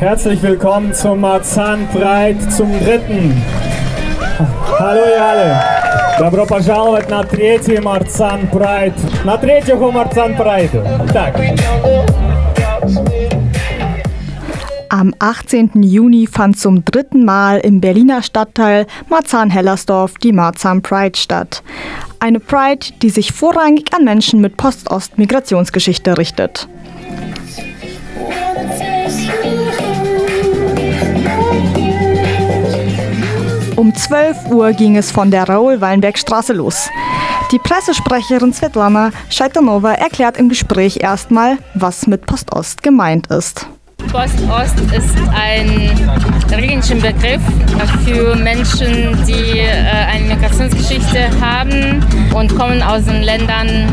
Herzlich willkommen zum Marzahn Pride zum dritten. Hallo ihr alle. Добро пожаловать на третий Марцан Прайд. На третьего Марцан Прайду. Так. Am 18. Juni fand zum dritten Mal im Berliner Stadtteil Marzahn-Hellersdorf die Marzahn Pride statt. Eine Pride, die sich vorrangig an Menschen mit Post-Ost-Migrationsgeschichte richtet. Um 12 Uhr ging es von der Raoul-Wallenberg-Straße los. Die Pressesprecherin Svetlana Scheitanova erklärt im Gespräch erstmal, was mit Postost gemeint ist. Postost ist ein religischer Begriff für Menschen, die äh, eine Migrationsgeschichte haben und kommen aus den Ländern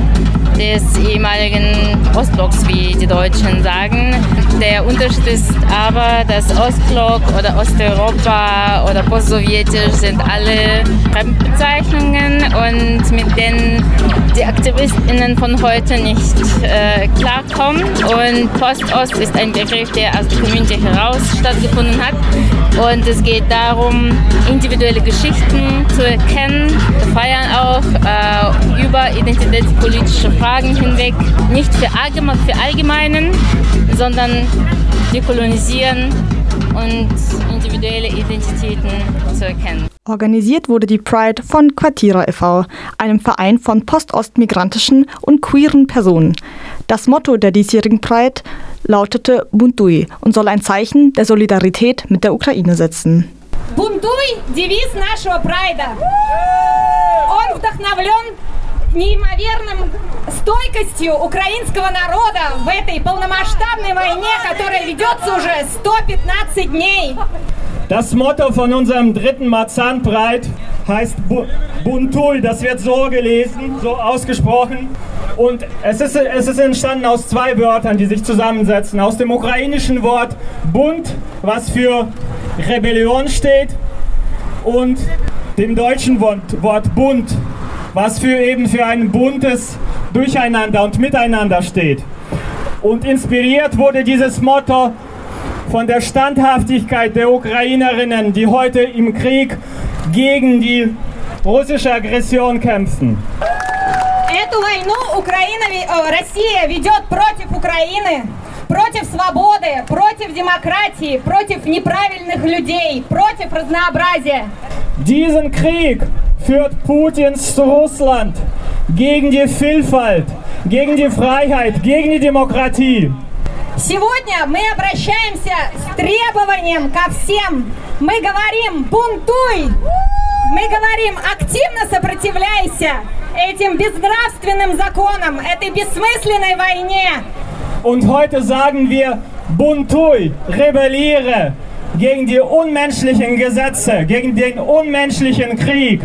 des ehemaligen Ostblocks, wie die Deutschen sagen. Der Unterschied ist aber, dass Ostblock oder Osteuropa oder Postsowjetisch sind alle Fremdbezeichnungen und mit denen die AktivistInnen von heute nicht äh, klarkommen. Und Postost ist ein Begriff, der aus der Community heraus stattgefunden hat. Und es geht darum, individuelle Geschichten zu erkennen. Wir feiern auch äh, über identitätspolitische Fragen hinweg, nicht für, allgemein, für Allgemeinen, sondern dekolonisieren und individuelle Identitäten zu erkennen. Organisiert wurde die Pride von Quartira e.V., einem Verein von postostmigrantischen und queeren Personen. Das Motto der diesjährigen Pride lautete Buntui und soll ein Zeichen der Solidarität mit der Ukraine setzen. Бунтуй – девиз нашего прайда. Он вдохновлен неимоверным стойкостью украинского народа в этой полномасштабной войне, которая ведется уже 115 дней. Das Motto von unserem dritten Marzahn Pride heißt Buntui. Das wird so gelesen, so ausgesprochen. Und es ist, es ist entstanden aus zwei Wörtern, die sich zusammensetzen. Aus dem ukrainischen Wort Bund, was für Rebellion steht, und dem deutschen Wort, Wort Bund, was für eben für ein buntes Durcheinander und Miteinander steht. Und inspiriert wurde dieses Motto von der Standhaftigkeit der Ukrainerinnen, die heute im Krieg gegen die russische Aggression kämpfen. Эту войну Украина, э, Россия ведет против Украины, против свободы, против демократии, против неправильных людей, против разнообразия. Diesen Krieg führt Putins Russland gegen die Vielfalt, gegen die Freiheit, gegen die Demokratie. Сегодня мы обращаемся с требованием ко всем. Мы говорим «бунтуй!» Мы говорим «активно сопротивляйся!» этим безнравственным законам, этой бессмысленной войне. Und heute sagen wir Buntui, rebelliere gegen die unmenschlichen Gesetze, gegen den unmenschlichen Krieg.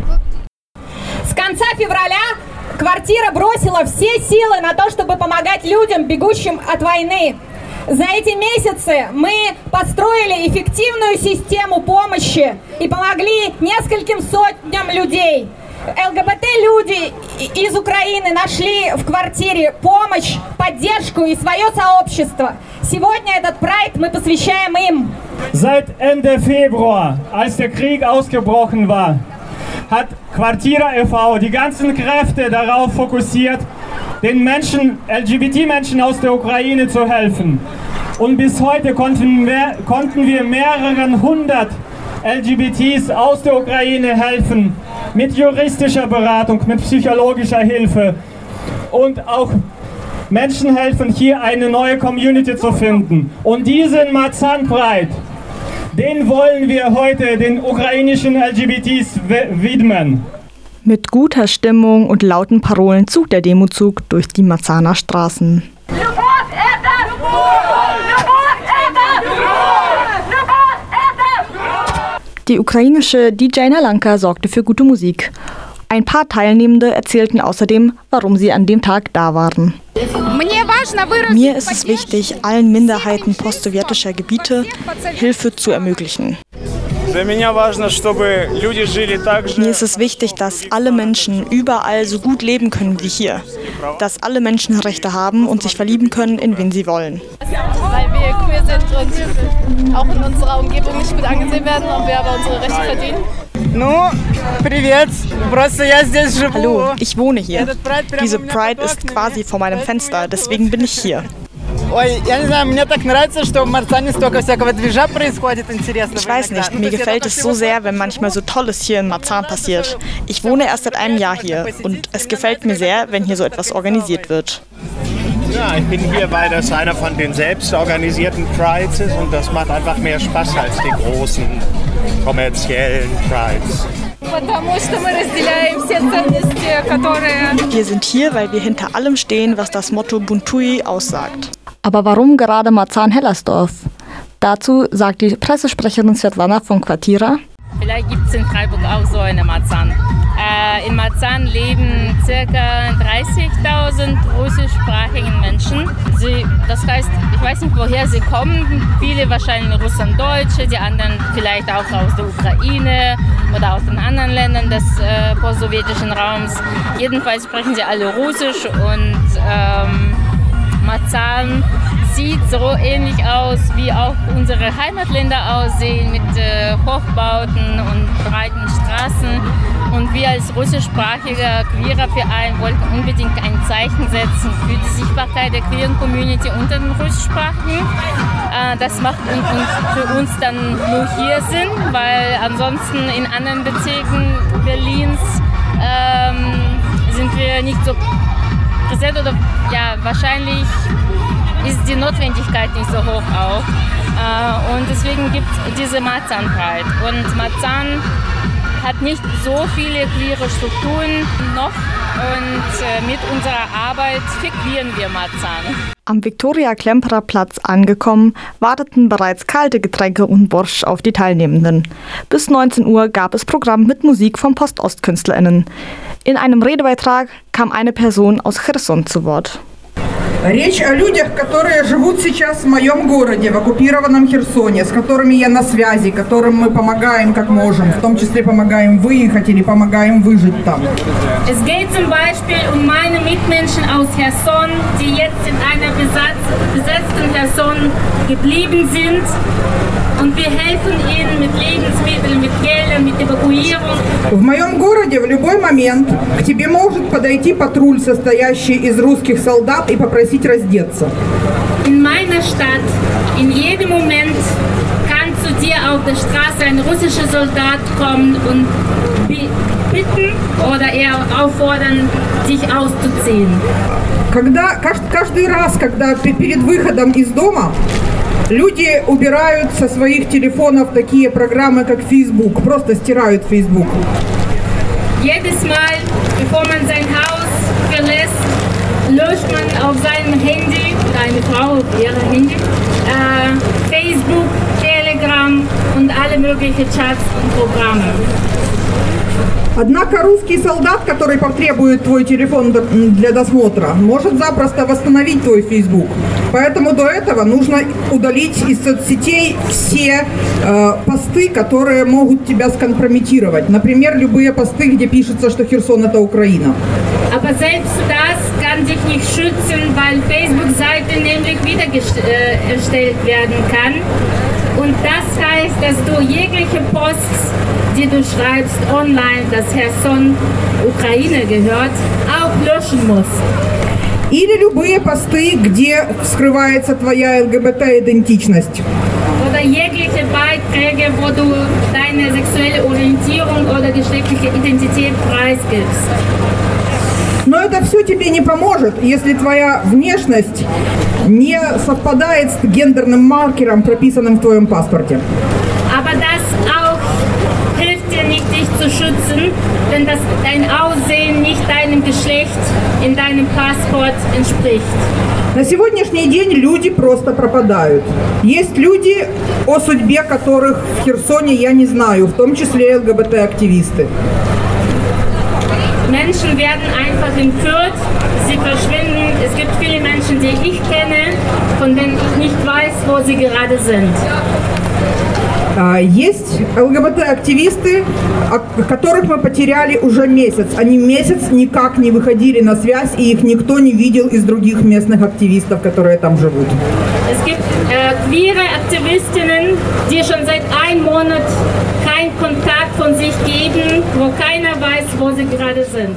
Февраля квартира бросила все силы на то, чтобы помогать людям, бегущим от войны. За эти месяцы мы построили эффективную систему помощи и помогли нескольким сотням людей. ЛГБТ-люди из Украины нашли в квартире помощь, поддержку и свое сообщество. Сегодня этот прайд мы посвящаем им. Seit Ende Februar, als der Krieg ausgebrochen war, hat Quartira e.V. die ganzen Kräfte darauf fokussiert, den Menschen, LGBT-Menschen aus der Ukraine zu helfen. Und bis heute konnten wir, konnten wir mehreren hundert LGBTs aus der Ukraine helfen, mit juristischer Beratung, mit psychologischer Hilfe und auch Menschen helfen, hier eine neue Community zu finden. Und diesen Marzahn-Pride, den wollen wir heute den ukrainischen LGBTs widmen. Mit guter Stimmung und lauten Parolen zog der Demozug durch die Marzahner Straßen. Die ukrainische DJ Nalanka sorgte für gute Musik. Ein paar Teilnehmende erzählten außerdem, warum sie an dem Tag da waren. Mir ist es wichtig, allen Minderheiten postsowjetischer Gebiete Hilfe zu ermöglichen. Mir ist es wichtig, dass alle Menschen überall so gut leben können wie hier. dass alle Menschen Rechte haben und sich verlieben können, in wen sie wollen. Weil wir queer sind und auch in unserer Umgebung nicht gut angesehen werden und wir aber unsere Rechte verdienen. Hallo, ich wohne hier. Diese Pride ist quasi vor meinem Fenster, deswegen bin ich hier. Ich weiß nicht, mir gefällt es so sehr, wenn manchmal so Tolles hier in Marzahn passiert. Ich wohne erst seit einem Jahr hier und es gefällt mir sehr, wenn hier so etwas organisiert wird. Ja, ich bin hier, weil das einer von den selbst organisierten Prides ist und das macht einfach mehr Spaß als die großen kommerziellen Prides. Wir sind hier, weil wir hinter allem stehen, was das Motto Buntui aussagt. Aber warum gerade Marzahn-Hellersdorf? Dazu sagt die Pressesprecherin Svetlana von Quartira. Vielleicht gibt es in Freiburg auch so eine Marzahn. Äh, in Marzahn leben ca. 30.000 russischsprachige Menschen. Sie, das heißt, ich weiß nicht, woher sie kommen. Viele wahrscheinlich Russen, Deutsche, die anderen vielleicht auch aus der Ukraine oder aus den anderen Ländern des äh, postsowjetischen Raums. Jedenfalls sprechen sie alle Russisch und ähm, Marzahn sieht so ähnlich aus, wie auch unsere Heimatländer aussehen, mit äh, Hochbauten und breiten Straßen. Und wir als russischsprachiger queerer Verein wollten unbedingt ein Zeichen setzen für die Sichtbarkeit der queeren Community unter den Russischsprachigen. Äh, das macht für uns dann nur hier Sinn, weil ansonsten in anderen Bezirken Berlins ähm, sind wir nicht so präsent oder ja, wahrscheinlich ist die Notwendigkeit nicht so hoch auch. Äh, und deswegen gibt es diese Marzahn-Pride. Und Marzahn hat nicht so viele queere Strukturen noch und äh, mit unserer Arbeit verqueren wir Marzahn. Am Viktoria-Klemperer Platz angekommen, warteten bereits kalte Getränke und Borsch auf die Teilnehmenden. Bis 19 Uhr gab es Programm mit Musik von Post-Ost-KünstlerInnen. In einem Redebeitrag kam eine Person aus Cherson zu Wort. Речь о людях, которые живут сейчас в моем городе, в оккупированном Херсоне, с которыми я на связи, которым мы помогаем как можем, в том числе помогаем выехать или помогаем выжить там. Es geht zum Beispiel um meine Mitmenschen aus Cherson, die jetzt in einer besetzten Cherson geblieben sind und wir helfen ihnen mit Lebensmitteln, mit Geldern, mit Evakuierung. В моем городе в любой момент к тебе может подойти патруль, состоящий из русских солдат, и попросить раздеться. In meiner Stadt, in jedem Moment kann zu dir auf der Straße ein russischer Soldat kommen und bitten oder eher auffordern, dich auszuziehen. Когда, каждый раз, когда перед выходом из дома Люди убирают со своих телефонов такие программы, как Facebook, просто стирают Facebook. Jedes Mal, bevor man sein Haus man auf seinem Handy, eine Frau auf ihrem Handy, äh, Facebook, Telegram und alle möglichen Chats und Programme. Однако русский солдат, который потребует твой телефон для досмотра, может запросто восстановить твой Facebook. Поэтому до этого нужно удалить из соцсетей все э, посты, которые могут тебя скомпрометировать. Например, любые посты, где пишется, что Херсон это Украина. Aber selbst das kann dich nicht schützen, weil Facebook-Seite nämlich wiedererstellt werden kann. Und das heißt, dass du jegliche Posts, die du schreibst online, dass Herson Ukraine gehört, auch löschen musst. Или любые посты, где скрывается твоя ЛГБТ-идентичность. Oder jegliche Beiträge, wo du deine sexuelle Orientierung oder geschlechtliche Identität preisgibst. Но это все тебе не поможет, если твоя внешность не совпадает с гендерным маркером, прописанным в твоем паспорте. Aber das auch hilft dir nicht, dich zu schützen, wenn das, dein Aussehen nicht deinem Geschlecht in deinem Passport entspricht. На сегодняшний день люди просто пропадают. Есть люди, о судьбе которых в Херсоне я не знаю, в том числе ЛГБТ-активисты. Menschen werden einfach entführt, sie verschwinden. Es gibt viele Menschen, die ich kenne, von denen ich nicht weiß, wo sie gerade sind. Есть ЛГБТ-активисты, которых мы потеряли уже месяц. Они месяц никак не выходили на связь, и их никто не видел из других местных активистов, которые там живут. Es gibt äh, queere Aktivistinnen, die schon seit einem Monat keinen Kontakt von sich geben, wo keiner weiß, wo sie gerade sind.